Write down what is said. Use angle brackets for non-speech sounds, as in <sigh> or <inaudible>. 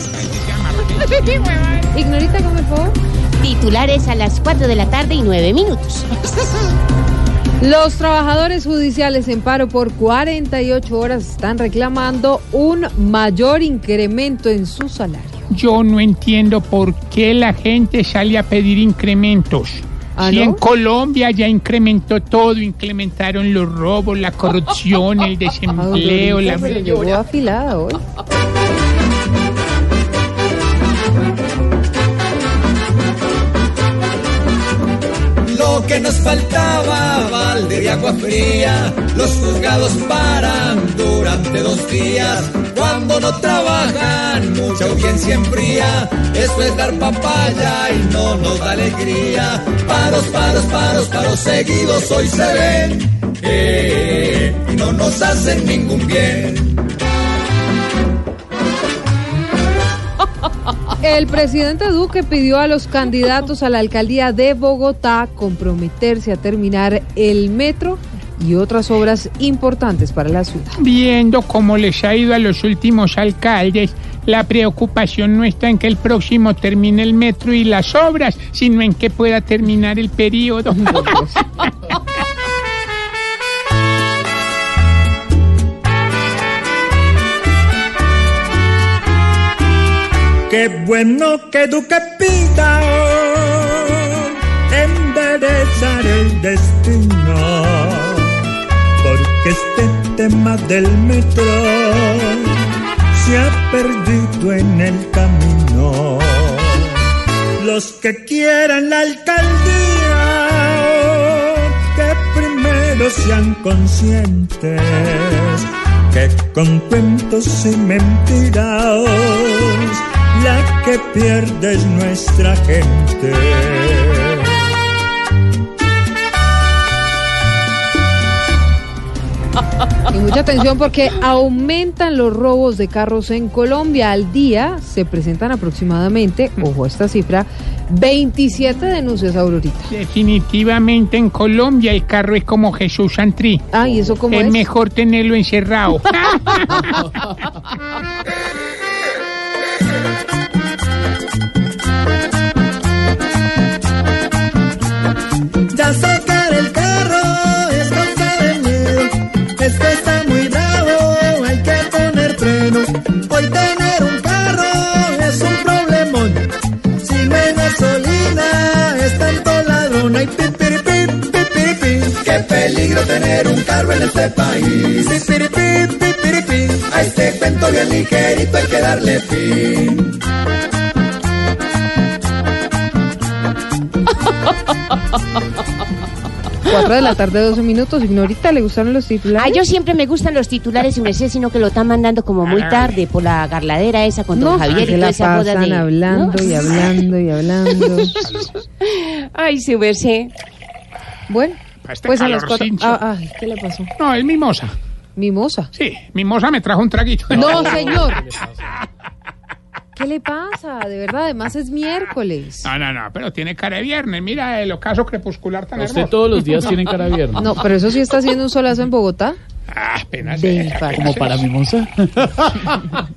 <laughs> Ignorita, como por favor. Titulares a las 4 de la tarde y 9 minutos. Los trabajadores judiciales en paro por 48 horas están reclamando un mayor incremento en su salario. Yo no entiendo por qué la gente sale a pedir incrementos. ¿Ah, si no? en Colombia ya incrementó todo, incrementaron los robos, la corrupción, el <laughs> desempleo, la... Llegó afilada hoy. Que nos faltaba, balde de agua fría, los juzgados paran durante dos días. Cuando no trabajan, mucha audiencia enfría. Eso es dar papaya y no nos da alegría. Paros, paros, paros, paros seguidos hoy se ven. eh, y no nos hacen ningún bien. El presidente Duque pidió a los candidatos a la alcaldía de Bogotá comprometerse a terminar el metro y otras obras importantes para la ciudad. Viendo cómo les ha ido a los últimos alcaldes, la preocupación no está en que el próximo termine el metro y las obras, sino en que pueda terminar el periodo. <laughs> Qué bueno que Duque pida enderezar el destino, porque este tema del metro se ha perdido en el camino. Los que quieran la alcaldía, que primero sean conscientes que con cuentos y mentiras que pierde es nuestra gente. Y mucha atención porque aumentan los robos de carros en Colombia. Al día se presentan aproximadamente, ojo a esta cifra, 27 denuncias, Aurorita. Definitivamente en Colombia el carro es como Jesús Santrí. Ah, ¿y eso cómo es es? mejor tenerlo encerrado. <laughs> carro en este país. A este cuento bien ligerito hay que darle fin. Cuatro de la tarde, 12 minutos. Ignorita, ¿le gustaron los A titulares? yo siempre me gustan los titulares y me sé, sino que lo están mandando como muy tarde por la garladera esa con don No, Javier y toda la esa boda de... hablando ¿no? y hablando y hablando. <laughs> Ay, su merced. Bueno, este pues a las cuatro... Ah, ay, ¿qué le pasó? No, es mimosa. Mimosa. Sí, mimosa me trajo un traguito. No, <laughs> señor. ¿Qué le pasa? De verdad, además es miércoles. No, no, no, pero tiene cara de viernes. Mira el ocaso crepuscular tan Usted hermoso. todos los días tiene cara de viernes. No, pero eso sí está haciendo un solazo en Bogotá. Ah, apenas. Eh, Como para mimosa. <laughs>